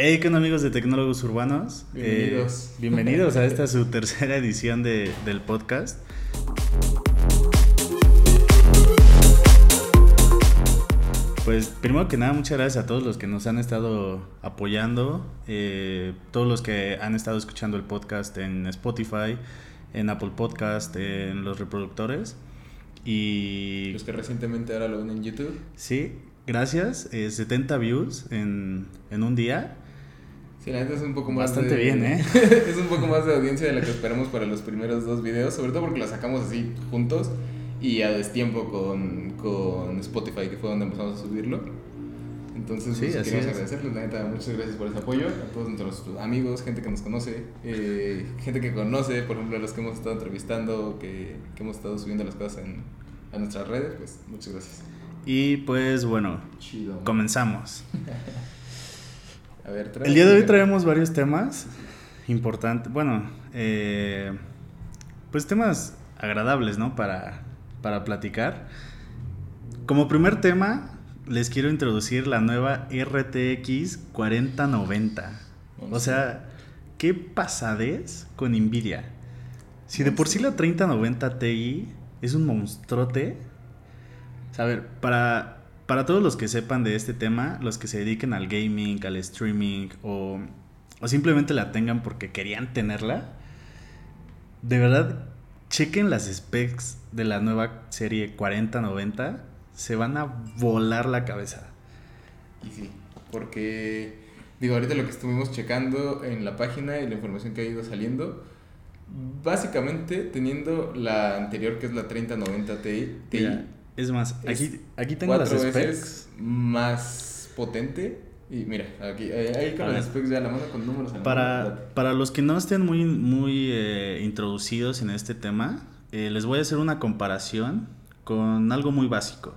Hey, ¿qué onda amigos de Tecnólogos Urbanos? Bienvenidos. Eh, bienvenidos a esta su tercera edición de, del podcast. Pues primero que nada, muchas gracias a todos los que nos han estado apoyando, eh, todos los que han estado escuchando el podcast en Spotify, en Apple Podcast, en los reproductores. Y Los que recientemente ahora lo ven en YouTube. sí, gracias. eh, 70 views en, en un día. Sí, la neta es un poco más Bastante de- bien, ¿eh? es un poco más de audiencia de la que esperamos para los primeros dos videos, sobre todo porque los sacamos así juntos y a destiempo con, con Spotify, que fue donde empezamos a subirlo. Entonces, Sí, pues, es. agradecerles, la neta, muchas gracias por ese apoyo, a todos nuestros amigos, gente que nos conoce, eh, gente que conoce, por ejemplo, a los que hemos estado entrevistando, que, que hemos estado subiendo las cosas en, a nuestras redes, pues muchas gracias. Y pues bueno, Chido. comenzamos. A ver, El día de hoy trae traemos varios temas importantes, bueno, eh, pues temas agradables, ¿no? Para, para platicar. Como primer tema, les quiero introducir la nueva RTX 4090. O sea, qué pasadez con Nvidia. Si de por sí la 3090 Ti es un monstruote. O sea, a ver, para, para todos los que sepan de este tema, los que se dediquen al gaming, al streaming o, o simplemente la tengan porque querían tenerla, de verdad, chequen las specs de la nueva serie 4090. Se van a volar la cabeza. Y sí, porque digo, ahorita lo que estuvimos checando en la página y la información que ha ido saliendo, básicamente teniendo la anterior que es la 3090 Ti, Ti Mira, es más, aquí, aquí tengo las specs. veces más potente. Y mira, aquí, ahí con las specs ya a la mano con números. mano, Para, para los que no estén muy, muy eh, introducidos en este tema, eh, les voy a hacer una comparación con algo muy básico.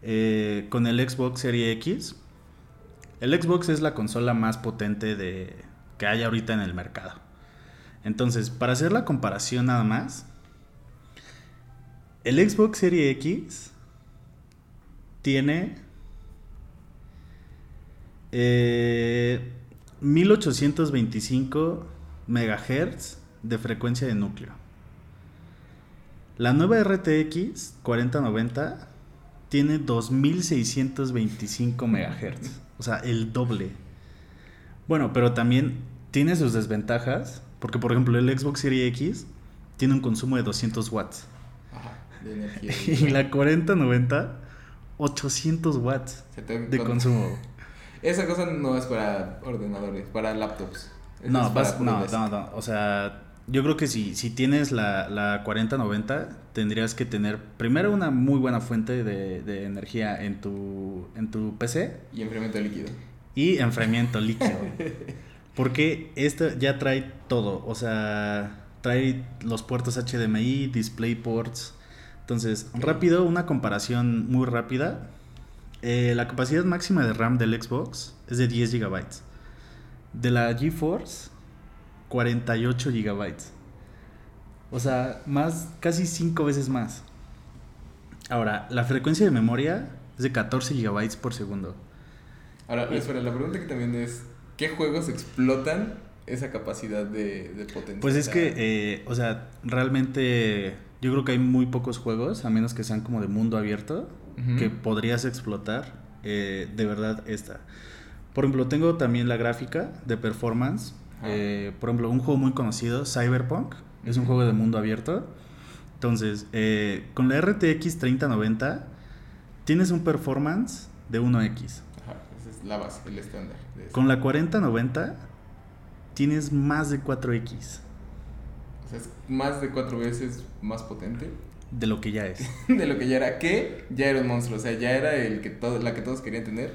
Eh, con el Xbox Series X. El Xbox es la consola más potente de, que hay ahorita en el mercado. Entonces, para hacer la comparación nada más, el Xbox Series X tiene eh, 1825 megahertz de frecuencia de núcleo. La nueva RTX 4090 tiene 2625 megahertz, o sea, el doble. Bueno, pero también tiene sus desventajas, porque por ejemplo el Xbox Series X tiene un consumo de 200 watts de energía. y la 4090 800 watts de con- consumo. Esa cosa no es para ordenadores, para laptops. No, vas- no, no, no, o sea, yo creo que si, si tienes la, la 4090, tendrías que tener primero una muy buena fuente de, de energía en tu, en tu PC Y enfriamiento líquido. y enfriamiento líquido. Porque esta ya trae todo, o sea, trae los puertos HDMI, DisplayPorts. Entonces, rápido, una comparación muy rápida. Eh, la capacidad máxima de RAM del Xbox es de 10 GB. De la GeForce, 48 GB. O sea, más, casi 5 veces más. Ahora, la frecuencia de memoria es de 14 GB por segundo. Ahora, espera, la pregunta que también es, ¿qué juegos explotan esa capacidad de, de potencia? Pues es que, eh, o sea, realmente yo creo que hay muy pocos juegos, a menos que sean como de mundo abierto, que podrías explotar eh, de verdad esta. Por ejemplo, tengo también la gráfica de performance. Ajá. eh, por ejemplo, un juego muy conocido, Cyberpunk, es un juego de mundo abierto. Entonces, eh, con la RTX 3090 tienes un performance de 1X. Ajá, esa es la base, el estándar. Con la 4090 tienes más de 4X O sea, es más de cuatro veces más potente de lo que ya es. de lo que ya era, que ya era un monstruo. O sea, ya era el que todo, la que todos querían tener.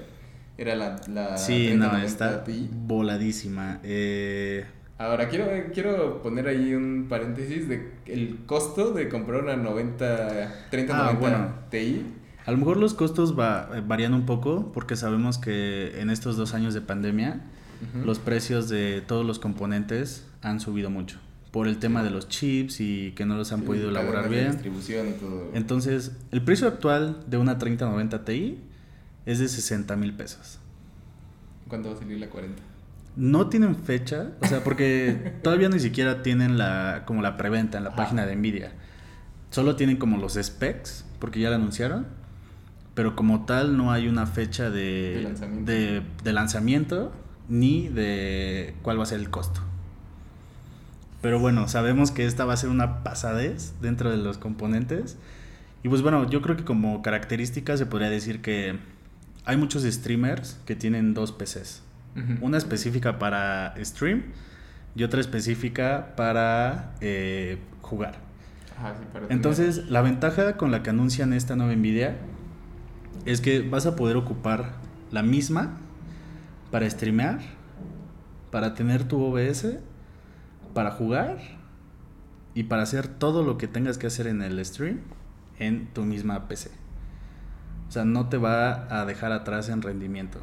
Era la, la Sí, no, 3090 está voladísima. Eh, Ahora, quiero, quiero poner ahí un paréntesis de el costo de comprar una 90, 3090 Ah, bueno. Ti. a lo mejor los costos va- varían un poco porque sabemos que en estos dos años de pandemia los precios de todos los componentes han subido mucho por el tema de los chips y que no los han Sí, podido elaborar bien. distribución y todo. Entonces, el precio actual de una 3090 Ti es de 60 mil pesos. ¿Cuánto va a salir la 40? No tienen fecha, o sea, porque todavía ni siquiera tienen la como la preventa en la página de Nvidia. Solo tienen como los specs, porque ya la anunciaron, pero como tal no hay una fecha de, De lanzamiento. de- de lanzamiento ni de cuál va a ser el costo. Pero bueno, sabemos que esta va a ser una pasadez dentro de los componentes. Y pues bueno, yo creo que como característica se podría decir que hay muchos streamers que tienen dos PCs. Una específica para stream y otra específica para eh, jugar. Ajá, sí, para tener- Entonces, la ventaja con la que anuncian esta nueva Nvidia es que vas a poder ocupar la misma para streamear, para tener tu OBS, para jugar y para hacer todo lo que tengas que hacer en el stream en tu misma PC. O sea, no te va a dejar atrás en rendimiento.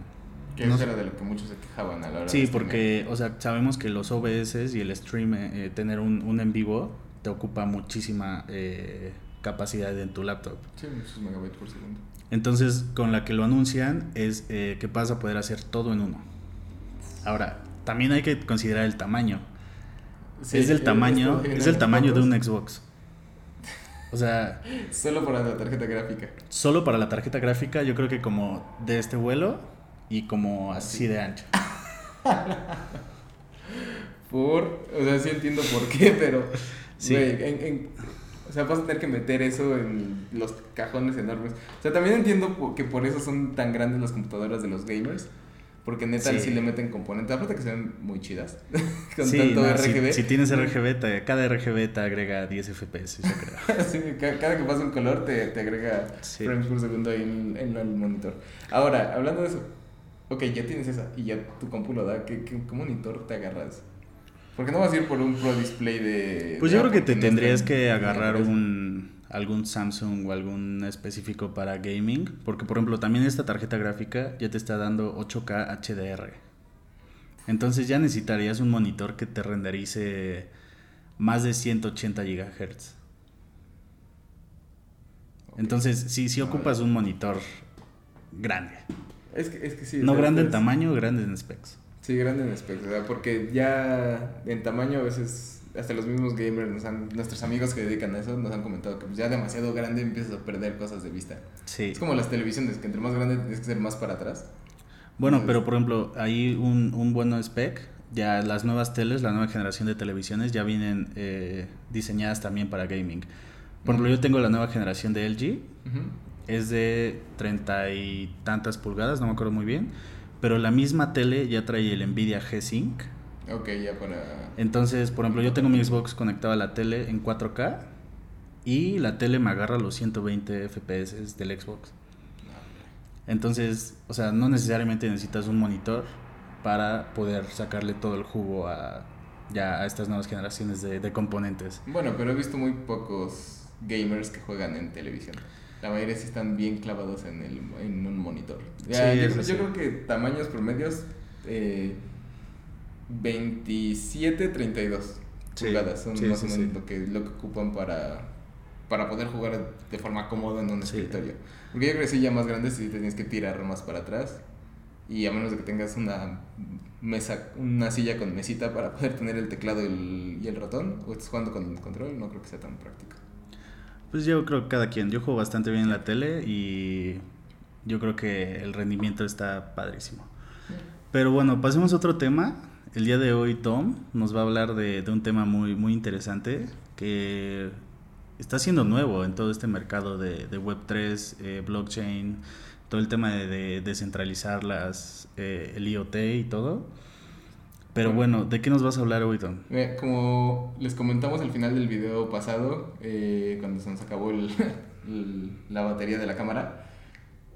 Que no eso era de lo que muchos se quejaban a la hora de Sí, streamear. porque, o sea, sabemos que los OBS y el stream, eh, eh, tener un, un en vivo, te ocupa muchísima eh, capacidad en tu laptop. Sí, muchos megabytes por segundo. Entonces, con la que lo anuncian es eh, que vas a poder hacer todo en uno. Ahora, también hay que considerar el tamaño. Sí, es del he tamaño, es del tamaño de un Xbox. O sea, Solo para la tarjeta gráfica. solo para la tarjeta gráfica, yo creo que como de este vuelo y como así de ancho. Por, o sea, sí entiendo por qué, pero, Sí. güey, en- en- o sea, vas a tener que meter eso en los cajones enormes. O sea, también entiendo que por eso son tan grandes las computadoras de los gamers, porque neta Sí. sí, le meten componentes, aparte que se ven muy chidas, con Sí, tanto no, si- RGB. Si, tienes RGB, te- cada RGB te agrega 10 FPS, yo creo. Sí, cada que pasa un color te, te agrega Sí. frames por segundo ahí en, en el monitor. Ahora, hablando de eso, ok, ya tienes esa y ya tu compu lo da, ¿qué, qué, qué monitor te agarras? Porque no vas a ir por un Pro Display de... Pues de yo creo que te tendrías que agarrar un algún Samsung o algún específico para gaming, porque por ejemplo también esta tarjeta gráfica ya te está dando 8K HDR. Entonces ya necesitarías un monitor que te renderice más de 180 GHz. Entonces, sí, sí ocupas un monitor grande. Es que, es que sí. No sea, grande en tamaño, grande en specs. Sí, grande en sea, porque ya en tamaño a veces hasta los mismos gamers, nos han- nuestros amigos que dedican a eso, nos han comentado que pues, ya demasiado grande empiezas a perder cosas de vista. Sí. Es como las televisiones, que entre más grande tienes que ser más para atrás. Bueno, Entonces- pero por ejemplo, hay un, un buen spec. Ya las nuevas teles, la nueva generación de televisiones ya vienen eh, diseñadas también para gaming. Por ejemplo, yo tengo la nueva generación de LG. Es de treinta y tantas pulgadas, no me acuerdo muy bien. Pero la misma tele ya trae el Nvidia G-Sync. Ok, ya para... Entonces, por ejemplo, yo tengo mi Xbox conectado a la tele en 4K. Y la tele me agarra los 120 FPS del Xbox. Entonces, o sea, no necesariamente necesitas un monitor para poder sacarle todo el jugo a ya a estas nuevas generaciones de, de componentes. Bueno, pero he visto muy pocos gamers que juegan en televisión. La mayoría sí están bien clavados en, el, en un monitor. Ya, Sí, yo, eso yo sí. creo que tamaños promedios eh, 27, 32 Sí, pulgadas son sí, más sí, o menos sí. lo que lo que ocupan para para poder jugar de forma cómoda en un Sí. escritorio. Porque yo creo que sí ya más grandes sí te tienes que tirar más para atrás y a menos de que tengas una mesa, una silla con mesita para poder tener el teclado y el, y el ratón o estés jugando con el control, no creo que sea tan práctico. Pues yo creo que cada quien. Yo juego bastante bien en la tele y yo creo que el rendimiento está padrísimo. Pero bueno, pasemos a otro tema. El día de hoy Tom nos va a hablar de, un tema muy, muy interesante que está siendo nuevo en todo este mercado de, de Web3, eh, blockchain, todo el tema de, de descentralizar las, eh, el IoT y todo. Pero bueno, ¿de qué nos vas a hablar hoy, Tom? Como les comentamos al final del video pasado, eh, cuando se nos acabó el- la batería de la cámara,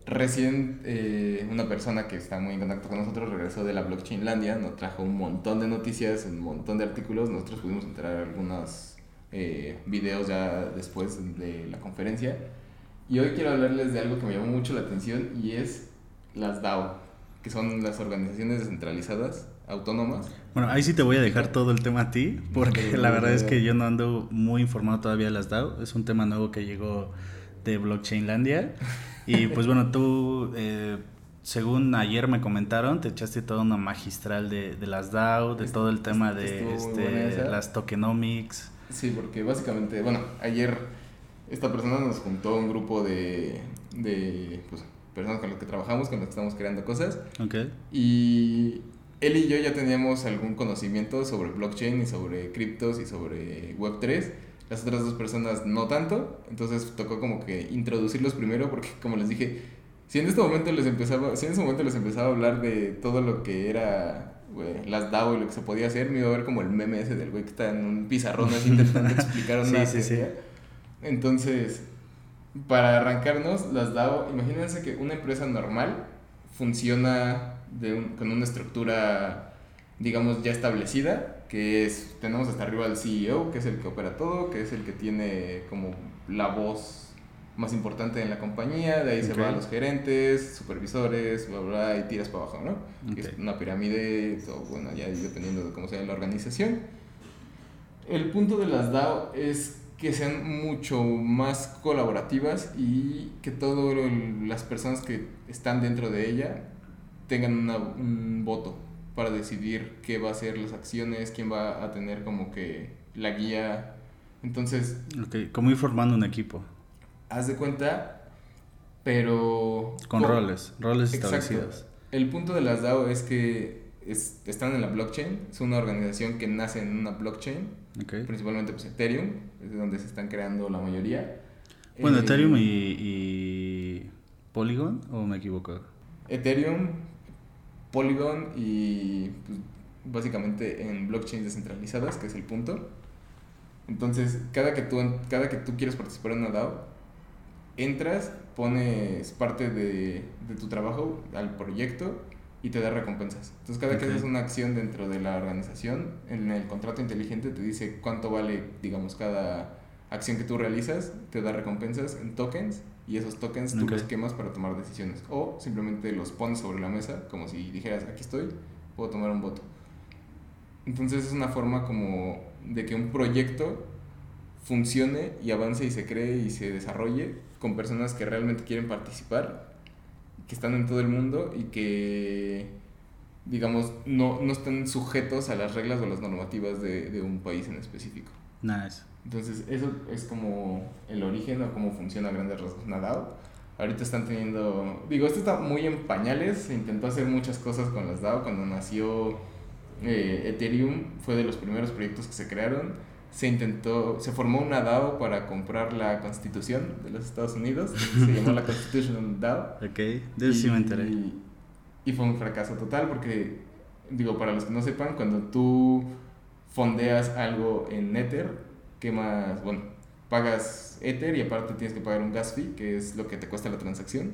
recién eh, una persona que está muy en contacto con nosotros regresó de la Blockchainlandia, nos trajo un montón de noticias, un montón de artículos, nosotros pudimos entrar algunos eh, videos ya después de la conferencia. Y hoy quiero hablarles de algo que me llamó mucho la atención y es las DAO, que son las organizaciones descentralizadas, autónomas, Bueno, ahí sí te voy a dejar todo el tema a ti, porque la verdad es que yo no ando muy informado todavía de las DAO. Es un tema nuevo que llegó de Blockchainlandia. Y pues bueno, tú, eh, según ayer me comentaron, te echaste toda una magistral de, de las DAO, de todo el tema de este, las tokenomics. Sí, porque básicamente, bueno, ayer esta persona nos juntó un grupo de, de pues, personas con las que trabajamos, con las que estamos creando cosas. Okay. Y él y yo ya teníamos algún conocimiento sobre blockchain y sobre criptos y sobre Web3. Las otras dos personas no tanto. Entonces tocó como que introducirlos primero porque, como les dije, si en este momento les empezaba, si en ese momento les empezaba a hablar de todo lo que era las DAO y lo que se podía hacer, me iba a ver como el meme ese del güey que está en un pizarrón así intentando explicar una sí, sí, sí. Entonces, para arrancarnos, las DAO, imagínense que una empresa normal funciona de con una estructura, digamos, ya establecida, que es, tenemos hasta arriba al CEO, que es el que opera todo, que es el que tiene como la voz más importante en la compañía, de ahí se van los gerentes, supervisores, bla, bla, y tiras para abajo, ¿no? Es una pirámide, todo, bueno, ya dependiendo de cómo sea la organización. El punto de las DAO es que sean mucho más colaborativas y que todas las personas que están dentro de ella tengan un voto para decidir qué va a ser las acciones, quién va a tener como que la guía. Entonces... Ok, como ir formando un equipo haz de cuenta, pero... Con, roles, roles establecidos. El punto de las DAO es que están en la blockchain, es una organización que nace en una blockchain, principalmente pues Ethereum, es donde se están creando la mayoría. Bueno, eh, Ethereum y, Polygon, ¿o me equivoco? Ethereum, Polygon y pues, básicamente en blockchains descentralizadas, que es el punto. Entonces, cada que tú, cada que tú quieres participar en una DAO, entras, pones parte de, tu trabajo al proyecto y te da recompensas. Entonces, cada que haces una acción dentro de la organización, en el contrato inteligente te dice cuánto vale, digamos, cada acción que tú realizas, te da recompensas en tokens y esos tokens tú los quemas para tomar decisiones. O simplemente los pones sobre la mesa, como si dijeras, aquí estoy, puedo tomar un voto. Entonces es una forma como de que un proyecto funcione y avance y se cree y se desarrolle con personas que realmente quieren participar, que están en todo el mundo y que, digamos, no, no están sujetos a las reglas o las normativas de, de un país en específico. Nice. Entonces, eso es como el origen o cómo funciona a grandes rasgos Nadao. Ahorita están teniendo, digo, esto está muy en pañales, se intentó hacer muchas cosas con las DAO, cuando nació eh, Ethereum fue de los primeros proyectos que se crearon se intentó, se formó una DAO para comprar la constitución de los Estados Unidos, se llamó la Constitution DAO. Ok, de sí me enteré. Y, fue un fracaso total porque, digo, para los que no sepan, cuando tú fondeas algo en Ether, más bueno, pagas Ether y aparte tienes que pagar un gas fee, que es lo que te cuesta la transacción.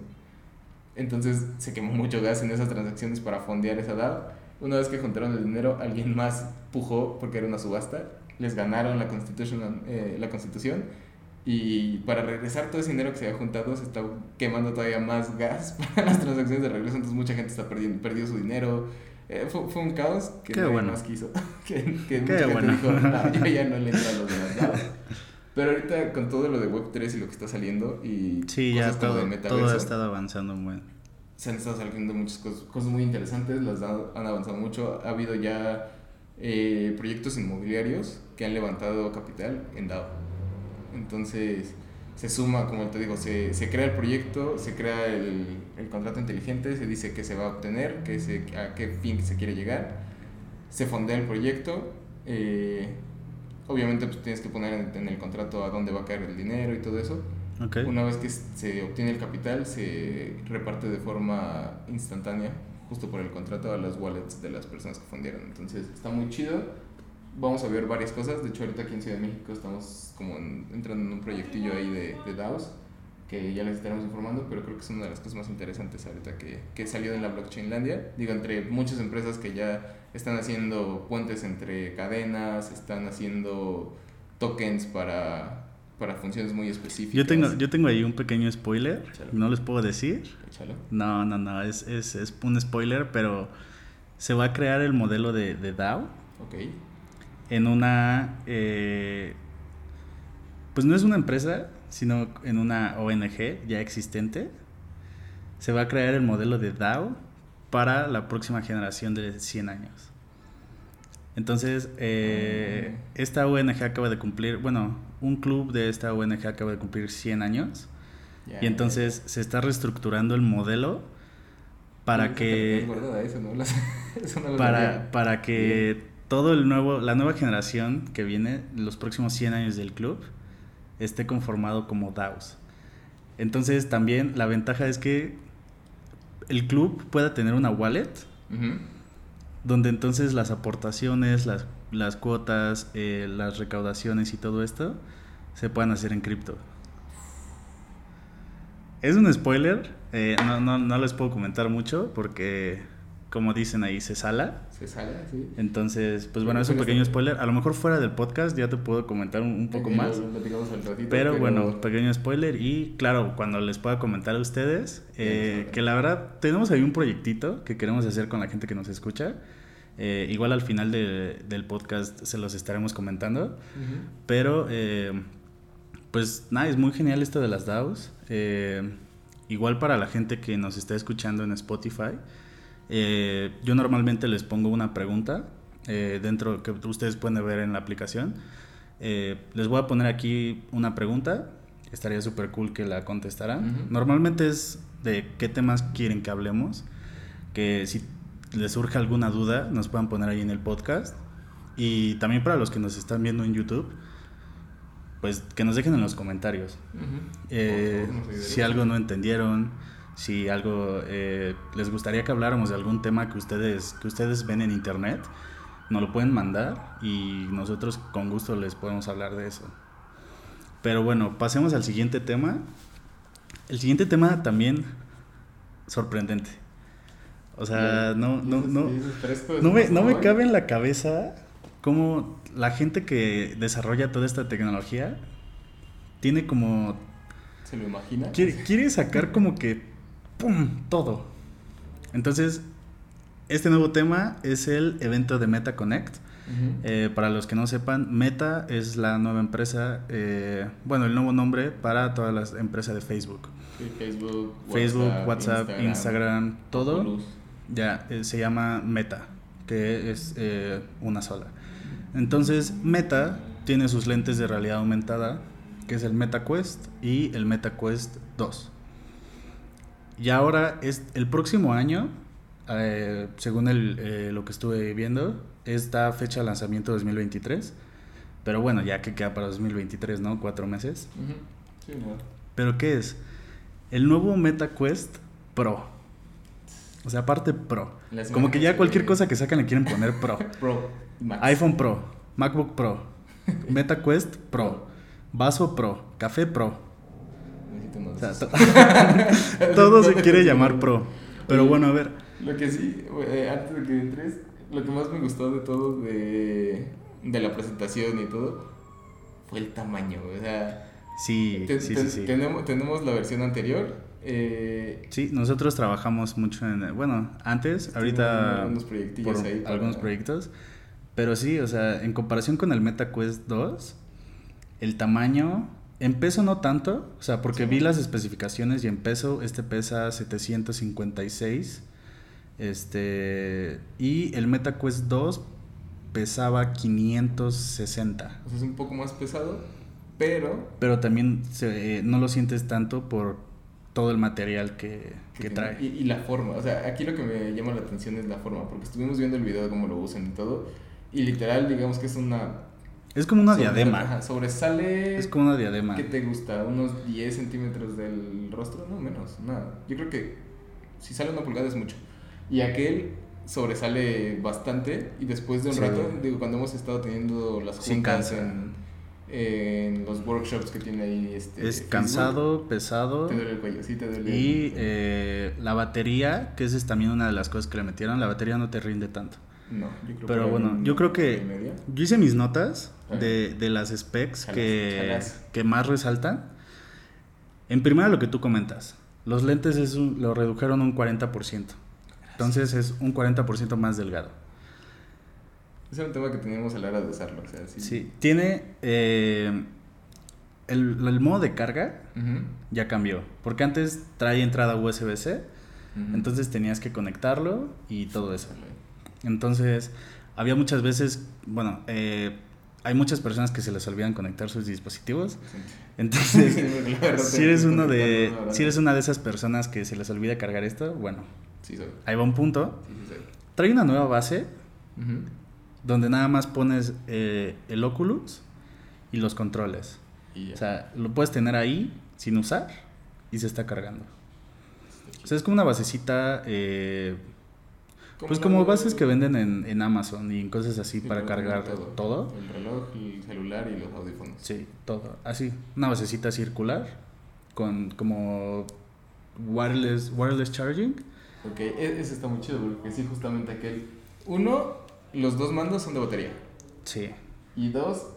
Entonces se quemó mucho gas en esas transacciones para fondear esa DAO. Una vez que juntaron el dinero, alguien más pujó porque era una subasta les ganaron la constitución, eh, la constitución y para regresar todo ese dinero que se había juntado se está quemando todavía más gas para las transacciones de regreso, entonces mucha gente está perdiendo, perdió su dinero. Eh, fue, fue, un caos que Qué nadie bueno. más quiso. que, que gente dijo, no, yo ya no le entro a los demás. Pero ahorita con todo lo de Web3 y lo que está saliendo y sí, cosas ya todo, de metaverso, todo ha estado avanzando muy Se han estado saliendo muchas cosas, cosas muy interesantes, las han avanzado mucho. Ha habido ya eh, proyectos inmobiliarios que han levantado capital en DAO. Entonces se suma, como te digo, se, se crea el proyecto, se crea el, el, contrato inteligente, se dice qué se va a obtener, qué se, a qué fin se quiere llegar, se fondea el proyecto, eh, obviamente pues, tienes que poner en, el contrato a dónde va a caer el dinero y todo eso. Una vez que se obtiene el capital, se reparte de forma instantánea justo por el contrato a las wallets de las personas que fundieron. Entonces está muy chido. Vamos a ver varias cosas. De hecho, ahorita aquí en Ciudad de México estamos como entrando en un proyectillo ahí de, de DAOs que ya les estaremos informando, pero creo que es una de las cosas más interesantes ahorita que, que salió en la blockchainlandia. Digo, entre muchas empresas que ya están haciendo puentes entre cadenas, están haciendo tokens para para funciones muy específicas. Yo tengo, yo tengo ahí un pequeño spoiler, no les puedo decir. No, no, no, es, es, es, un spoiler, pero se va a crear el modelo de, de DAO. Ok. En una... Eh, pues no es una empresa, sino en una ONG ya existente, se va a crear el modelo de DAO para la próxima generación de 100 años. Entonces, eh, esta ONG acaba de cumplir, bueno, un club de esta ONG acaba de cumplir 100 años. Y entonces se está reestructurando el modelo para que eso no para, para que todo el nuevo la nueva generación que viene los próximos 100 años del club esté conformado como DAOs. Entonces también la ventaja es que el club pueda tener una wallet donde entonces las aportaciones, las, las cuotas, eh, las recaudaciones y todo esto se puedan hacer en cripto. Es un spoiler, eh, no, no, no les puedo comentar mucho porque, como dicen ahí, se sala. Se sale, sí. Entonces, pues bueno, es un pequeño spoiler. A lo mejor fuera del podcast ya te puedo comentar un, un poco más. lo ratito, Pero bueno, pequeño spoiler y claro, cuando les pueda comentar a ustedes, eh, que la verdad tenemos ahí un proyectito que queremos hacer con la gente que nos escucha. Eh, igual al final de- del podcast se los estaremos comentando. Pero, eh, pues nada, es muy genial esto de las DAOs. Eh, igual para la gente que nos está escuchando en Spotify, eh, yo normalmente les pongo una pregunta eh, dentro que ustedes pueden ver en la aplicación. Eh, les voy a poner aquí una pregunta. Estaría súper cool que la contestaran. Ujú. Normalmente es de qué temas quieren que hablemos. Que si les surge alguna duda, nos puedan poner ahí en el podcast. Y también para los que nos están viendo en YouTube, pues que nos dejen en los comentarios. Eh, favor, nos ayudaría si algo no entendieron, si algo eh, les gustaría que habláramos de algún tema que ustedes, que ustedes ven en internet, nos lo pueden mandar y nosotros con gusto les podemos hablar de eso. Pero bueno, pasemos al siguiente tema. El siguiente tema también sorprendente. O sea, no, no, no, no me, no me cabe en la cabeza cómo la gente que desarrolla toda esta tecnología tiene como... ¿Se lo imagina? Quiere, quiere sacar como que... ¡Pum! Todo. Entonces, este nuevo tema es el evento de Meta Connect. Eh, para los que no sepan, Meta es la nueva empresa, eh, bueno, el nuevo nombre para todas las empresas de Facebook. Sí, Facebook, Facebook, WhatsApp, Instagram, todo. Oculus. Ya, eh, se llama Meta, que es una sola. Entonces, Meta tiene sus lentes de realidad aumentada, que es el Meta Quest y el Meta Quest 2. Y ahora, es el próximo año, eh, según el, eh, lo que estuve viendo, esta fecha de lanzamiento 2023. Pero bueno, ya que queda para 2023, ¿no? Cuatro meses. Ujú. Sí, no. ¿Pero qué es? El nuevo Meta Quest Pro. O sea, aparte Pro. Las Como que ya cualquier de- cosa que sacan le quieren poner Pro. Pro. Max. iPhone Pro, MacBook Pro, Meta Quest Pro, Vaso Pro, Café Pro. Necesito uno O de sea, todo se quiere llamar Pro. Pero bueno, a ver. Lo que sí, eh, antes de que entres, lo que más me gustó de todo, de, de la presentación y todo, fue el tamaño. O sea, Sí, te- sí, te- sí, sí. Tenemos, tenemos la versión anterior. Eh, Sí, nosotros trabajamos mucho en... Bueno, antes, ahorita... unos proyectillos por ahí para- algunos proyectos. Pero sí, o sea, en comparación con el Meta Quest 2, el tamaño, en peso no tanto, o sea, porque Sí. vi las especificaciones y en peso este pesa 756, este, y el Meta Quest 2 pesaba 560. o sea, es un poco más pesado, pero Pero también se- eh, no lo sientes tanto por todo el material que, que trae. Y, y la forma, o sea, aquí lo que me llama la atención es la forma, porque estuvimos viendo el video de cómo lo usan y todo, y literal, digamos que es una... Es como una diadema. ajá, sobresale... Es como una diadema. ¿Qué te gusta? ¿Unos 10 centímetros del rostro? No, menos, nada. Yo creo que si sale una pulgada es mucho. Y aquel sobresale bastante y después de un Sí. rato, digo, cuando hemos estado teniendo las juntas en, en los workshops que tiene ahí este Es Facebook, cansado, pesado. Te duele el cuello, sí, te duele. Y el- eh, la batería, que esa es también una de las cosas que le metieron, la batería no te rinde tanto. No, yo creo Pero que bueno, yo creo que media. yo hice mis notas de, de las specs Chalas, que, chalas. que más resaltan. En primera lo que tú comentas, los lentes es un- lo redujeron un 40%. Entonces es un 40% más delgado. Ese era un tema que teníamos a la hora de usarlo. O sea, sí. Sí, tiene... eh, el, el modo de carga ya cambió. Porque antes trae entrada USB-C, entonces tenías que conectarlo y todo eso. Entonces, había muchas veces, bueno, eh, hay muchas personas que se les olvidan conectar sus dispositivos. Entonces, si eres uno de, si eres una de esas personas que se les olvida cargar esto, bueno, Sí, ahí va un punto. Trae una nueva base donde nada más pones eh, el Oculus y los controles. Y. O sea, lo puedes tener ahí sin usar y se está cargando. O sea, es como una basecita, eh, pues como bases que venden en, en Amazon y en cosas así Sí, para cargar como todo. El reloj, el celular y los audífonos. Sí, todo. Así, una basecita circular con como wireless, wireless charging. Ok, e- ese está muy chido porque sí, justamente aquel. Uno, los dos mandos son de batería. Sí. Y dos,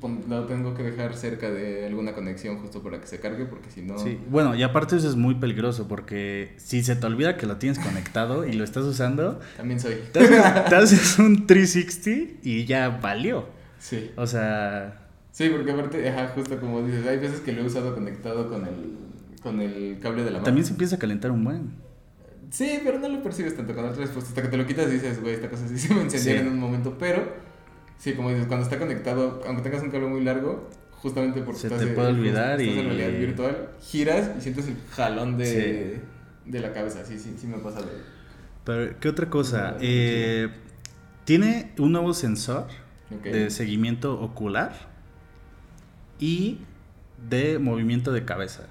pues lo tengo que dejar cerca de alguna conexión justo para que se cargue porque si no... Sí, bueno, y aparte eso es muy peligroso porque si se te olvida que lo tienes conectado y lo estás usando, También soy. te haces, te haces un 360 y ya valió. Sí. O sea, Sí, porque aparte, ajá, justo como dices, hay veces que lo he usado conectado con el, con el cable de la mano. también se empieza a calentar un buen. Sí, pero no lo percibes tanto con otra respuesta. Hasta que te lo quitas y dices, güey, esta cosa sí se me encendió Sí. en un momento. Pero, sí, como dices, cuando está conectado, aunque tengas un cable muy largo, justamente porque Se estás, te de- puede olvidar estás y- en realidad virtual, giras y sientes el jalón de, Sí. de la cabeza. Sí, sí, sí me ha pasado. Pero, ¿qué otra cosa? Eh, tiene un nuevo sensor de seguimiento ocular y de movimiento de cabeza.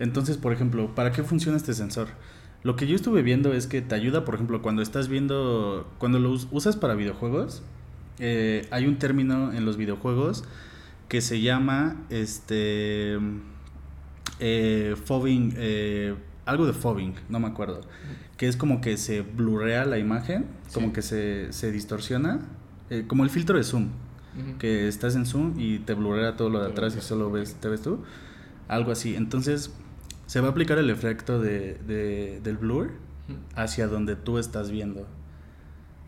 Entonces, por ejemplo, ¿para qué funciona este sensor? Lo que yo estuve viendo es que te ayuda, por ejemplo, cuando estás viendo, cuando lo us- usas para videojuegos, eh, hay un término en los videojuegos que se llama, este, eh, fobbing, eh, algo de fobbing, no me acuerdo, que es como que se blurrea la imagen, como Sí. que se, se distorsiona, eh, como el filtro de zoom que estás en Zoom y te blurrea todo lo de atrás y lo- solo ves, te ves tú. Algo así. Entonces, se va a aplicar el efecto de, de- del blur hacia donde tú estás viendo.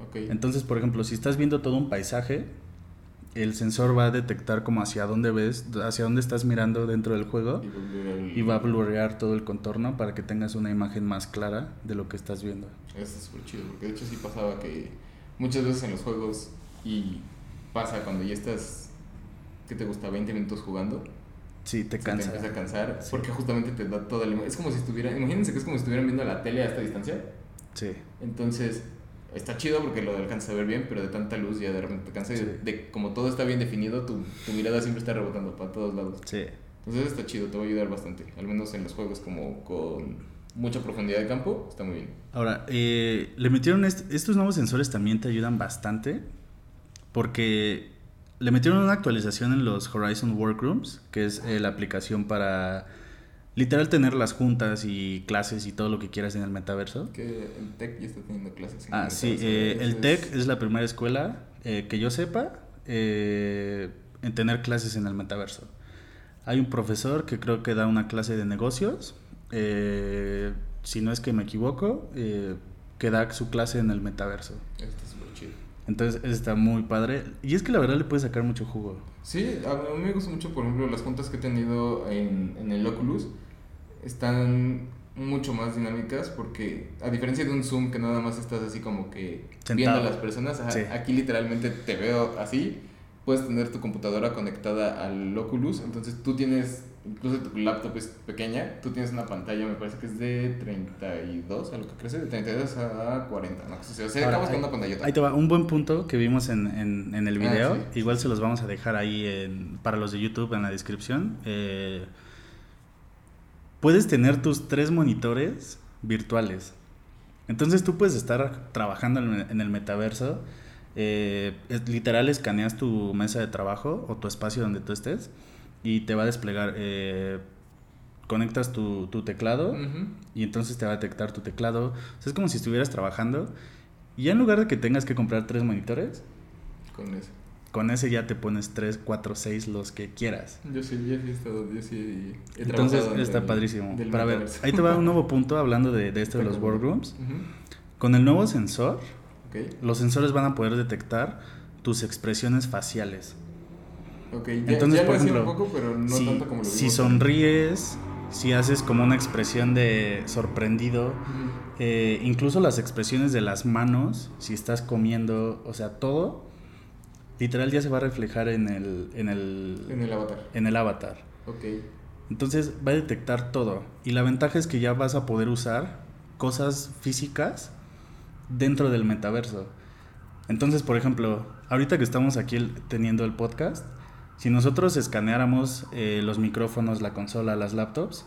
Ok. Entonces, por ejemplo, si estás viendo todo un paisaje, el sensor va a detectar como hacia dónde ves, hacia dónde estás mirando dentro del juego Y va a blurrear todo el contorno para que tengas una imagen más clara de lo que estás viendo. Eso es súper chido, porque de hecho sí pasaba que muchas veces en los juegos y pasa cuando ya estás, ¿qué te gusta? 20 minutos jugando. Sí, te cansa. Te empieza a cansar Sí. porque justamente te da toda la Es como si estuvieran, imagínense que es como si estuvieran viendo la tele a esta distancia. Sí. Entonces, está chido porque lo alcanzas a ver bien, pero de tanta luz ya de repente te cansa. y Sí. de, de- como todo está bien definido, tu, tu mirada siempre está rebotando para todos lados. Sí. Entonces está chido, te va a ayudar bastante. Al menos en los juegos como con mucha profundidad de campo, está muy bien. Ahora, eh, le metieron est- estos nuevos sensores también te ayudan bastante porque le metieron una actualización en los Horizon Workrooms, que es eh, la aplicación para literal tener las juntas y clases y todo lo que quieras en el metaverso. Que el TEC ya está teniendo clases. en Ah, el sí, eh, el TEC es la primera escuela eh, que yo sepa eh, en tener clases en el metaverso. Hay un profesor que creo que da una clase de negocios, eh, si no es que me equivoco, que da su clase en el metaverso. Está súper chido. Entonces eso está muy padre. Y es que la verdad le puedes sacar mucho jugo. Sí, a mí me gusta mucho, por ejemplo, las juntas que he tenido en, en el Oculus están mucho más dinámicas porque a diferencia de un Zoom que nada más estás así como que viendo a las personas, ajá, Sí. aquí literalmente te veo así, puedes tener tu computadora conectada al Oculus, entonces tú tienes, incluso tu laptop es pequeña, tú tienes una pantalla, me parece que es de 32, a lo que crece, de 32 a 40, no, o sea, se acabas con ahí- una pantallota. Ahí te va, un buen punto que vimos en, en- en el Ah, video. sí. Igual se los vamos a dejar ahí en- para los de YouTube en la descripción. Eh, puedes tener tus tres monitores virtuales. Entonces tú puedes estar trabajando en, el metaverso. eh, literal escaneas tu mesa de trabajo o tu espacio donde tú estés y te va a desplegar. eh, conectas tu, tu teclado y entonces te va a detectar tu teclado. O sea, es como si estuvieras trabajando. Y ya en lugar de que tengas que comprar tres monitores, Con eso. con ese ya te pones tres, cuatro, seis, los que quieras. Yo sí, yo sí he estado, yo sí he Entonces está padrísimo. del Pero a ver, ahí te va un nuevo punto hablando de, de esto de los workrooms. Con el nuevo sensor, los sensores van a poder detectar tus expresiones faciales. Ok, ya, Entonces, por ejemplo, un poco, pero no si, tanto como lo Si sonríes, si haces como una expresión de sorprendido, eh, incluso las expresiones de las manos, si estás comiendo, o sea, todo, literal ya se va a reflejar en el, en el, en el avatar. En el avatar. Ok. Entonces va a detectar todo. Y la ventaja es que ya vas a poder usar cosas físicas dentro del metaverso. Entonces, por ejemplo, ahorita que estamos aquí teniendo el podcast, si nosotros escaneáramos eh, los micrófonos, la consola, las laptops,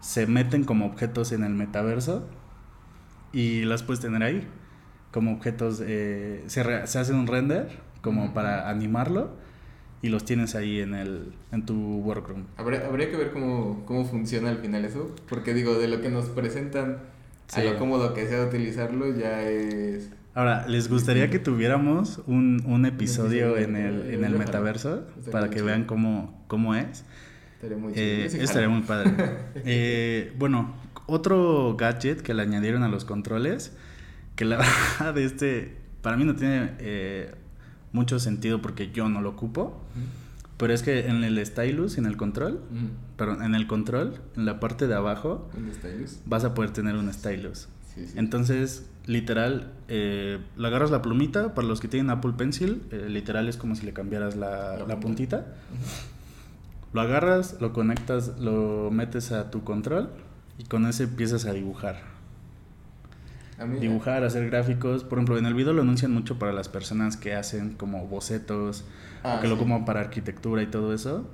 se meten como objetos en el metaverso y las puedes tener ahí. Como objetos, eh, se, se, hace un render como para animarlo y los tienes ahí en, el, en tu workroom. Habría, habría que ver cómo, cómo funciona al final eso, porque digo, de lo que nos presentan a lo cómodo que sea utilizarlo ya es Ahora, ¿les gustaría que tuviéramos un, un episodio en el, en el metaverso para que vean cómo, cómo es? Estaría muy eh, estaría muy padre. eh, bueno, otro gadget que le añadieron a los controles, que la verdad este, para mí no tiene eh, mucho sentido porque yo no lo ocupo, pero es que en el stylus, en el control, en el control, en la parte de abajo, vas a poder tener un stylus. Entonces, literal, eh, le agarras la plumita, para los que tienen Apple Pencil, eh, literal es como si le cambiaras la, la, puntita. Lo agarras, lo conectas, lo metes a tu control y con ese empiezas a dibujar. dibujar, hacer gráficos. Por ejemplo, en el video lo anuncian mucho para las personas que hacen como bocetos, ah, que lo como para arquitectura y todo eso.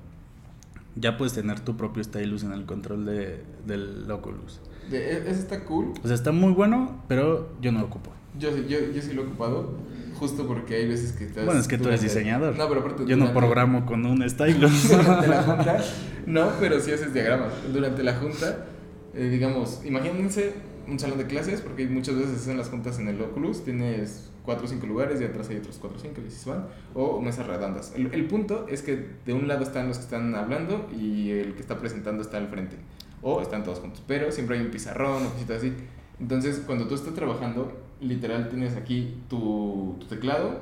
Ya puedes tener tu propio stylus en el control de, del Oculus. E, ese está cool. O sea, está muy bueno, pero yo no lo ocupo. Yo, yo, yo sí lo he ocupado, justo porque hay veces que estás... Bueno, es que tú eres diseñador. No, pero aparte... Yo no programo con un stylus. Durante la junta, no, pero sí haces diagramas. Durante la junta, eh, digamos, imagínense un salón de clases, porque muchas veces hacen las juntas en el Oculus, tienes cuatro o cinco lugares y atrás hay otros cuatro o cinco y se van, o mesas redondas. El, el punto es que de un lado están los que están hablando y el que está presentando está al frente o están todos juntos, pero siempre hay un pizarrón o cositas así. Entonces, cuando tú estás trabajando, literal tienes aquí tu, tu teclado,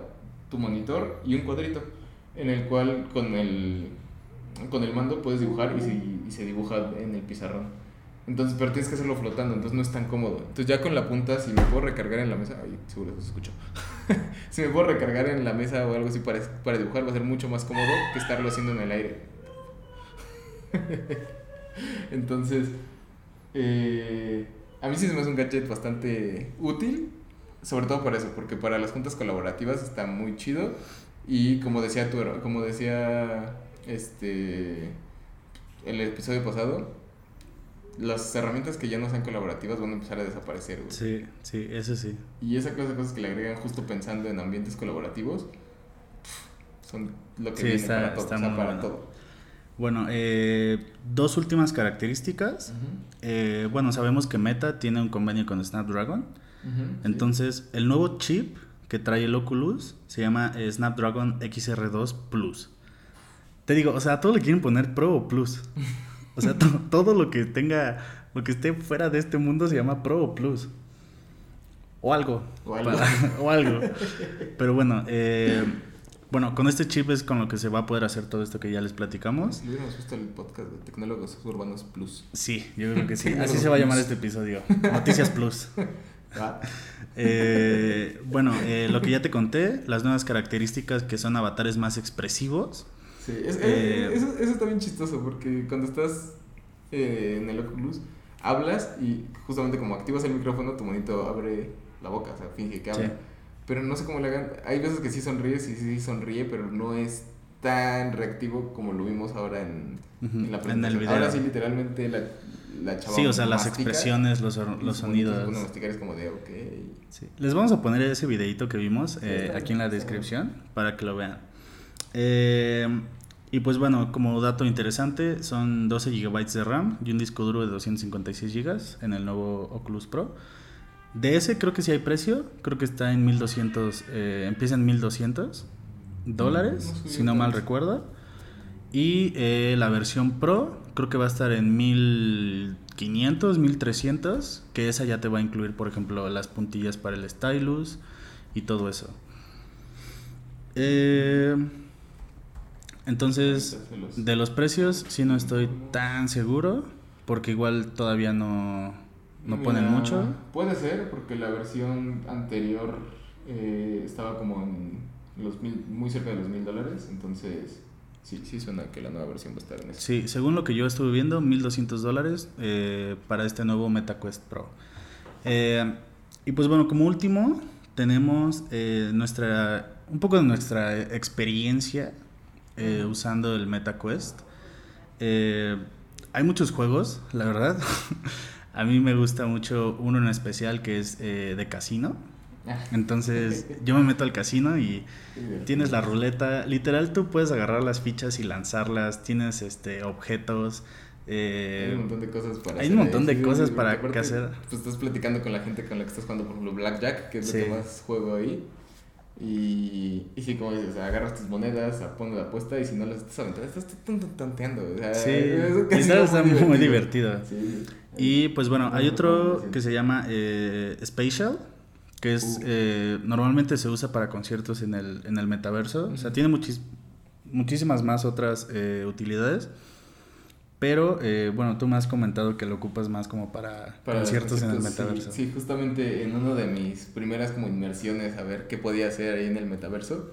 tu monitor y un cuadrito en el cual con el, con el mando puedes dibujar y se, y se dibuja en el pizarrón. Entonces, pero tienes que hacerlo flotando, entonces no es tan cómodo. Entonces ya con la punta, si me puedo recargar en la mesa, ay, seguro se escuchó. si me puedo recargar en la mesa o algo así para, para dibujar, va a ser mucho más cómodo que estarlo haciendo en el aire. Entonces, eh, a mí sí se me hace un gadget bastante útil, sobre todo por eso, porque para las juntas colaborativas está muy chido. Y como decía tu, como decía este el episodio pasado, las herramientas que ya no sean colaborativas van a empezar a desaparecer, Sí, sí, eso sí. Y esa clase de cosas que le agregan justo pensando en ambientes colaborativos son lo que viene para todo, para todo. Bueno, eh, dos últimas características. Eh, bueno, sabemos que Meta tiene un convenio con Snapdragon. Entonces, el nuevo chip que trae el Oculus se llama eh, Snapdragon XR2 Plus. Te digo, o sea, todo le quieren poner Pro o Plus. O sea, todo lo que tenga, lo que esté fuera de este mundo se llama Pro o Plus. O algo. O algo. o algo. Pero bueno, eh, bueno, con este chip es con lo que se va a poder hacer todo esto que ya les platicamos. Le hubiéramos visto el podcast de Tecnólogos Urbanos Plus. Sí, yo creo que sí. Así se va a llamar este episodio. Noticias Plus. Eh, bueno, eh, lo que ya te conté, las nuevas características que son avatares más expresivos. Sí, eh, eso, eso está bien chistoso porque cuando estás en el Oculus, hablas y justamente como activas el micrófono, tu monito abre la boca, o sea, finge que habla. Pero no sé cómo le hagan. Hay veces que sí sonríe, sí, sí sonríe, pero no es tan reactivo como lo vimos ahora en, la presentación. Ahora sí, literalmente la, la chava. Sí, o sea, las expresiones, los, los sonidos. es como de, ok. Sí. Les vamos a poner ese videito que vimos eh, aquí en la descripción para que lo vean. Eh, y pues bueno, como dato interesante, son 12 GB de RAM y un disco duro de 256 GB en el nuevo Oculus Pro. De ese creo que sí hay precio, creo que está en 1200, eh, empieza en 1200 dólares, si no mal recuerdo. Y eh, la versión Pro creo que va a estar en 1500, 1300, que esa ya te va a incluir, por ejemplo, las puntillas para el stylus y todo eso. Eh, Entonces, de los precios sí no estoy tan seguro, porque igual todavía no, no ponen mucho. Puede ser, porque la versión anterior eh, estaba como en los mil, muy cerca de los mil dólares, entonces sí, sí suena que la nueva versión va a estar en eso. Sí, según lo que yo estuve viendo, 1200 dólares eh, para este nuevo MetaQuest Pro. Eh, y pues bueno, como último, tenemos nuestra, un poco de nuestra experiencia usando el MetaQuest. Hay muchos juegos, la verdad. A mí me gusta mucho uno en especial que es eh, de casino. Entonces yo me meto al casino y tienes la ruleta. Literal, tú puedes agarrar las fichas y lanzarlas. Tienes este objetos. eh, hay un montón de cosas para hay hacer un montón de cosas para aparte, que hacer. Pues estás platicando con la gente con la que estás jugando, por ejemplo, Blackjack, que es Sí. lo que más juego ahí. Y, y sí, como dices, o sea, agarras tus monedas, pones la apuesta y si no las estás aventando, estás tanteando. O sea, Sí, es está muy divertido. Sí, sí. Y pues bueno, hay otro que se llama eh, Spatial, que es Uh. eh, normalmente se usa para conciertos en el, en el metaverso. O sea, tiene muchis- muchísimas más otras eh, utilidades. Pero eh, bueno, tú me has comentado que lo ocupas más como para, Para conciertos en el metaverso. Sí, sí, justamente en una de mis primeras como inmersiones a ver qué podía hacer ahí en el metaverso,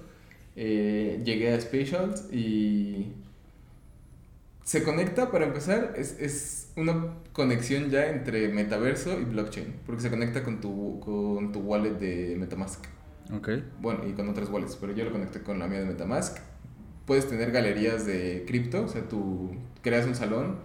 eh, llegué a Spatials y se conecta, para empezar, es, es una conexión ya entre metaverso y blockchain, porque se conecta con tu, con tu wallet de Metamask. Ok. Bueno, y con otras wallets, pero yo lo conecté con la mía de Metamask. Puedes tener galerías de cripto, o sea, tú creas un salón,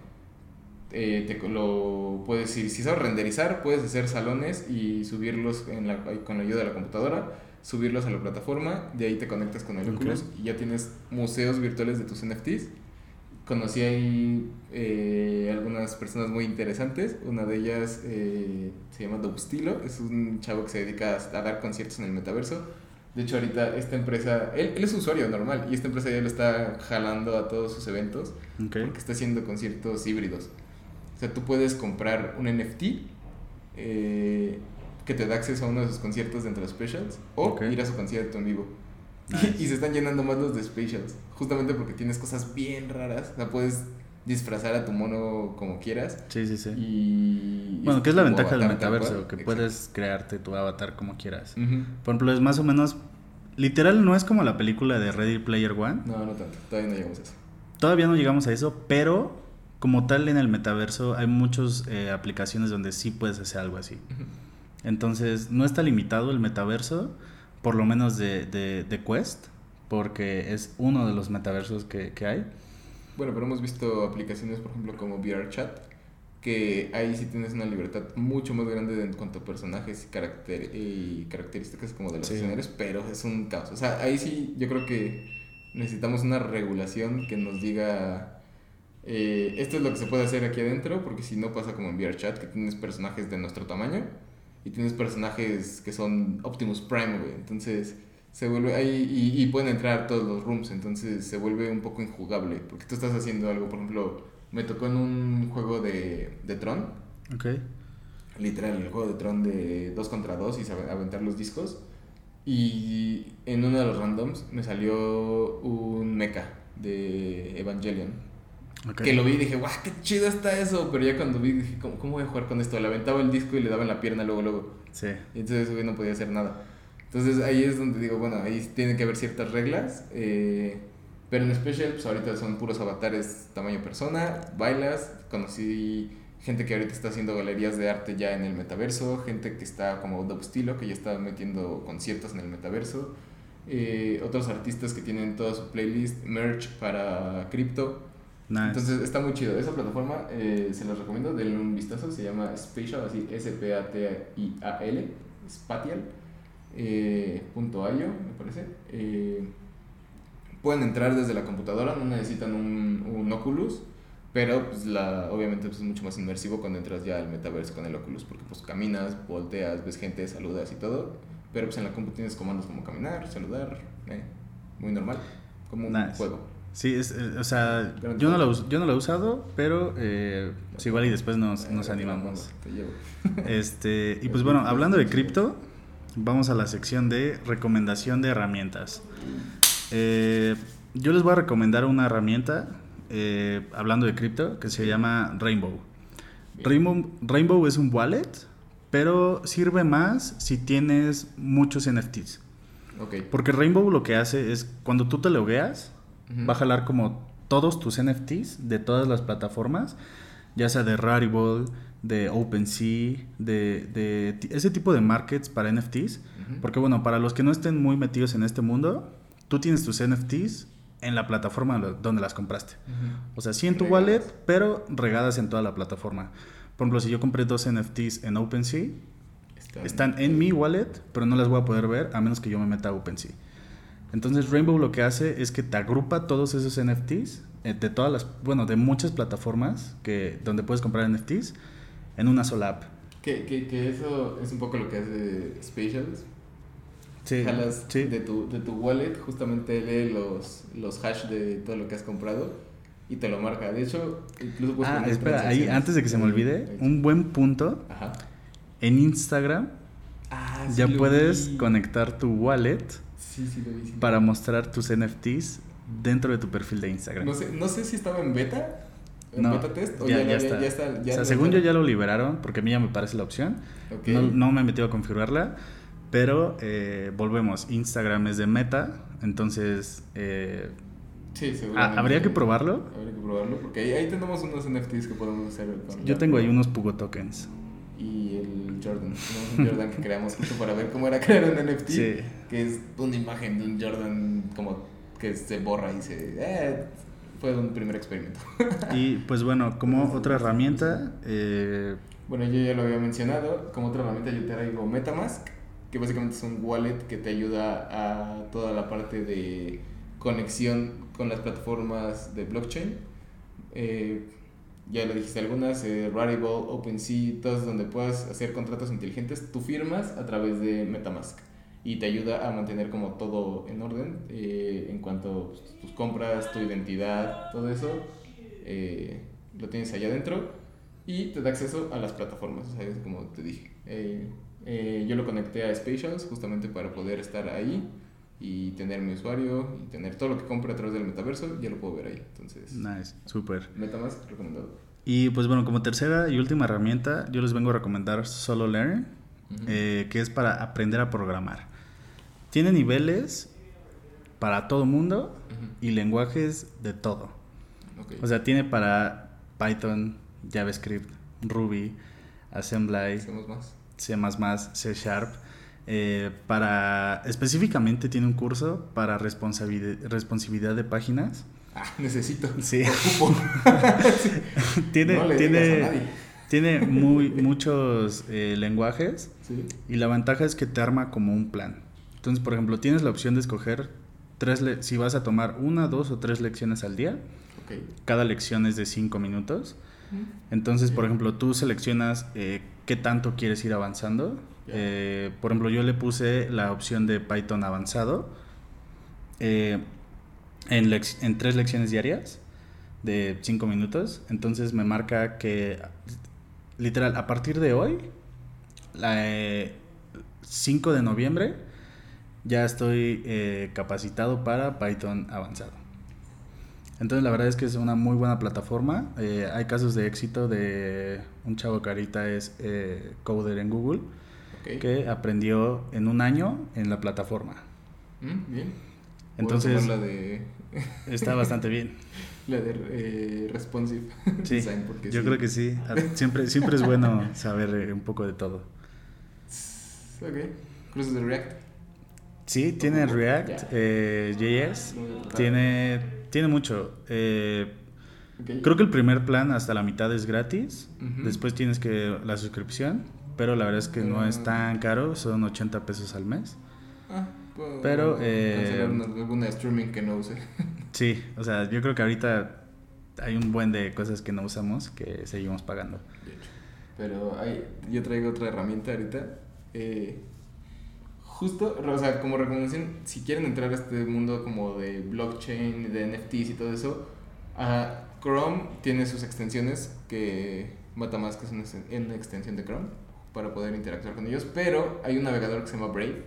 eh, te lo puedes ir, si sabes renderizar, puedes hacer salones y subirlos en la, con la ayuda de la computadora, subirlos a la plataforma, de ahí te conectas con el Ok. Oculus y ya tienes museos virtuales de tus NFTs. Conocí ahí eh, algunas personas muy interesantes. Una de ellas eh, se llama Dobstilo. Es un chavo que se dedica a, dar conciertos en el metaverso. De hecho, ahorita esta empresa, él, él es usuario normal y esta empresa ya lo está jalando a todos sus eventos porque está haciendo conciertos híbridos. O sea, tú puedes comprar un NFT eh, que te da acceso a uno de sus conciertos dentro de Specials o ir a su concierto en vivo. Nice. Y se están llenando más los de Specials, justamente porque tienes cosas bien raras. O sea, puedes disfrazar a tu mono como quieras. Sí, sí, sí. Y. Bueno, ¿qué es la ventaja del metaverso? Que puedes crearte tu avatar como quieras. Ujú. Por ejemplo, es más o menos... Literal no es como la película de Ready Player One. No, no tanto. Todavía no llegamos a eso. Todavía no llegamos a eso, pero como tal en el metaverso hay muchas eh, aplicaciones donde sí puedes hacer algo así. Ujú. Entonces no está limitado el metaverso, por lo menos de, de, de Quest, porque es uno de los metaversos que, que hay. Bueno, pero hemos visto aplicaciones, por ejemplo, como VRChat, que ahí sí tienes una libertad mucho más grande en cuanto a personajes y, caracter y características como de los Sí. escenarios, pero es un caos. O sea, ahí sí yo creo que necesitamos una regulación que nos diga eh, esto es lo que se puede hacer aquí adentro, porque si no pasa como en VRChat, que tienes personajes de nuestro tamaño y tienes personajes que son Optimus Prime, güey. Entonces se vuelve ahí y, y pueden entrar todos los rooms, entonces se vuelve un poco injugable, porque tú estás haciendo algo, por ejemplo, me tocó en un juego de, de Tron, Ok. literal, el juego de Tron de 2 contra 2 y aventar los discos. Y en uno de los randoms me salió un mecha de Evangelion. Ok. Que lo vi y dije, guau, qué chido está eso. Pero ya cuando vi dije, ¿cómo, cómo voy a jugar con esto? Le aventaba el disco y le daba en la pierna luego, luego. Sí. Y entonces güey no podía hacer nada. Entonces ahí es donde digo, bueno, ahí tiene que haber ciertas reglas. eh, pero en Special, pues ahorita son puros avatares tamaño persona, bailas. Conocí gente que ahorita está haciendo galerías de arte ya en el metaverso, gente que está como Dubstilo, que ya está metiendo conciertos en el metaverso. eh, otros artistas que tienen toda su playlist, merch para cripto. Nice. Entonces está muy chido. Esa plataforma eh, se los recomiendo, denle un vistazo. Se llama Spatial, así S-P-A-T-I-A-L, Spatial. eh, punto .io, me parece. Eh, pueden entrar desde la computadora, no necesitan un, un Oculus. Pero pues la, obviamente pues, es mucho más inmersivo cuando entras ya al metaverso con el Oculus, porque pues caminas, volteas, ves gente, saludas y todo. Pero pues en la compu tienes comandos como caminar, saludar, eh, muy normal, como un juego. Sí, es, eh, o sea, yo no, lo, yo no lo he usado, pero eh, pues igual y después nos, nos animamos. Este, y pues bueno, hablando de cripto, vamos a la sección de recomendación de herramientas. Eh, yo les voy a recomendar una herramienta, eh, hablando de cripto, que se llama Rainbow. Rainbow. Rainbow es un wallet, pero sirve más si tienes muchos NFTs. Ok. Porque Rainbow lo que hace es, cuando tú te logueas, Va a jalar como todos tus NFTs de todas las plataformas, ya sea de Rarible, de OpenSea, de, de ese tipo de markets para NFTs. Porque bueno, para los que no estén muy metidos en este mundo, tú tienes tus NFTs en la plataforma donde las compraste. Ujú. O sea, sí en tu Regadas. wallet, pero regadas en toda la plataforma. Por ejemplo, si yo compré dos NFTs en OpenSea, Están- están en mi wallet, pero no las voy a poder ver a menos que yo me meta a OpenSea. Entonces Rainbow lo que hace es que te agrupa todos esos NFTs eh, de todas las, bueno, de muchas plataformas que donde puedes comprar NFTs en una sola app. Que, que, que eso es un poco lo que hace Spatials. Sí, Jalas sí. de, tu, de tu wallet, justamente lee los, los hash de todo lo que has comprado y te lo marca. De hecho, incluso puedes Ah, espera, ahí antes de que se me olvide, un buen punto Ajá. en Instagram Ah, sí ya puedes vi. conectar tu wallet Sí, sí, lo vi. para mostrar tus NFTs dentro de tu perfil de Instagram. No sé, no sé si estaba en beta, en No, beta test, o ya, ya, ya ya, está. ya está. ya o sea, según yo ya lo liberaron, porque a mí ya me parece la opción. Ok. No, no me he metido a configurarla, pero eh, volvemos. Instagram es de Meta, entonces eh, Sí, ah, seguramente. habría que probarlo. Habría que probarlo, porque ahí, ahí tenemos unos NFTs que podemos hacer con Yo tengo ahí unos Pugo tokens. Y el Jordan, ¿no? un Jordan que creamos justo para ver cómo era crear un NFT, Sí. Que es una imagen de un Jordan como que se borra y se... Eh, fue un primer experimento. Y pues bueno, como otra herramienta, eh, Bueno, yo ya lo había mencionado, como otra herramienta yo te traigo Metamask, que básicamente es un wallet que te ayuda a toda la parte de conexión con las plataformas de blockchain. Eh, ya lo dijiste algunas, eh, Rarible, OpenSea, todas donde puedas hacer contratos inteligentes, tú firmas a través de Metamask y te ayuda a mantener como todo en orden eh, en cuanto a tus compras, tu identidad, todo eso eh, lo tienes allá adentro y te da acceso a las plataformas, o sea, es como te dije. Eh, eh, yo lo conecté a Spatials justamente para poder estar ahí y tener mi usuario y tener todo lo que compre a través del metaverso, ya lo puedo ver ahí. Entonces, nice, súper. Metamask recomendado. Y pues bueno, como tercera y última herramienta, yo les vengo a recomendar Solo Learn, Ujú. eh, que es para aprender a programar. Tiene niveles para todo mundo y lenguajes de todo. O sea, tiene para Python, JavaScript, Ruby, Assembly, más. C++, C Sharp. eh, para específicamente tiene un curso para responsabilidad, responsividad de páginas. Ah, necesito. Sí. Tiene no le tiene digas a nadie. tiene muy muchos eh, lenguajes Sí. y la ventaja es que te arma como un plan. Entonces, por ejemplo, tienes la opción de escoger tres le- si vas a tomar una, dos o tres lecciones al día. Cada lección es de cinco minutos. Entonces, por ejemplo, tú seleccionas eh, qué tanto quieres ir avanzando. Eh, por ejemplo, yo le puse la opción de Python avanzado eh, en, en tres lecciones diarias de cinco minutos. Entonces me marca que, literal, a partir de hoy, la, eh, 5 de noviembre, ya estoy eh, capacitado para Python avanzado. Entonces la verdad es que es una muy buena plataforma. Eh, hay casos de éxito de un chavo que ahorita es eh, coder en Google que aprendió en un año en la plataforma. Mm, bien. Entonces- la de, Está bastante bien. la de eh, responsive Sí. Porque yo sí. creo que sí. A- Siempre, siempre es bueno saber un poco de todo. Ok. Cruces de React. Sí, tiene React, eh, JS, tiene, tiene mucho. Eh, creo que el primer plan hasta la mitad es gratis. Después tienes que la suscripción, pero la verdad es que no es Ah. tan caro, son 80 pesos al mes. Ah, puedo Pero, eh, alguna streaming que no use. Sí, o sea, yo creo que ahorita hay un buen de cosas que no usamos que seguimos pagando. Pero hay, yo traigo otra herramienta ahorita. Eh, justo, o sea, como recomendación, si quieren entrar a este mundo como de blockchain, de NFTs y todo eso, Chrome tiene sus extensiones que MetaMask es una, una extensión de Chrome para poder interactuar con ellos, pero hay un navegador que se llama Brave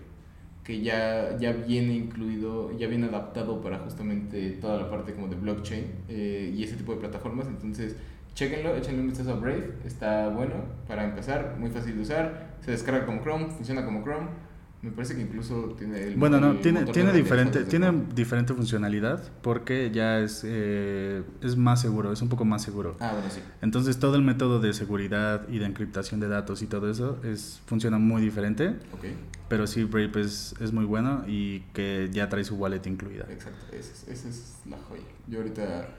que ya, ya viene incluido, ya viene adaptado para justamente toda la parte como de blockchain eh, y ese tipo de plataformas. Entonces, chequenlo, échenle un vistazo a Brave, está bueno para empezar, muy fácil de usar, se descarga como Chrome, funciona como Chrome me parece que incluso tiene el Bueno, no, tiene, tiene diferente, tiene diferente funcionalidad porque ya es, eh, es más seguro, es un poco más seguro. Ah, bueno, sí. Entonces todo el método de seguridad y de encriptación de datos y todo eso es, funciona muy diferente. Ok. Pero sí, Brave es, es muy bueno y que ya trae su wallet incluida. Exacto, esa es, es la joya. Yo ahorita,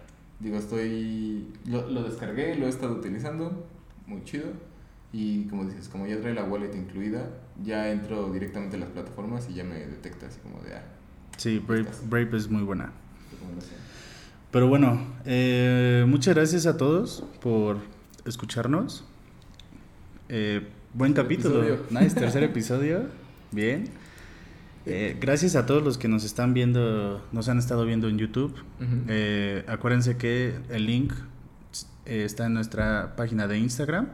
digo, estoy, lo, lo descargué, lo he estado utilizando, muy chido. Y como dices, como ya trae la wallet incluida, ya entro directamente a las plataformas y ya me detecta así como de... Ah, sí, Brave, es muy buena. Pero bueno, eh, muchas gracias a todos por escucharnos. Eh, buen capítulo. Nice, tercer episodio. Bien. Eh, gracias a todos los que nos están viendo, nos han estado viendo en YouTube. acuérdense que el link eh, está en nuestra página de Instagram.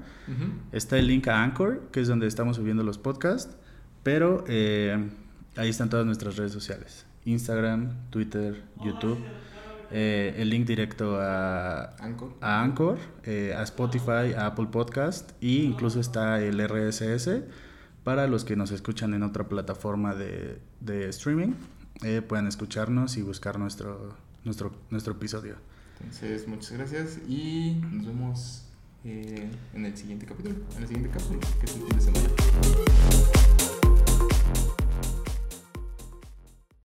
Está el link a Anchor, que es donde estamos subiendo los podcasts. Pero eh, ahí están todas nuestras redes sociales. Instagram, Twitter, YouTube. Eh, el link directo a Anchor, a, Anchor, a Spotify, a Apple Podcast e incluso está el RSS para los que nos escuchan en otra plataforma de, de streaming. puedan escucharnos y buscar nuestro, nuestro, nuestro episodio. Entonces, muchas gracias y nos vemos eh, en el siguiente capítulo. En el siguiente capítulo, que es el fin de semana.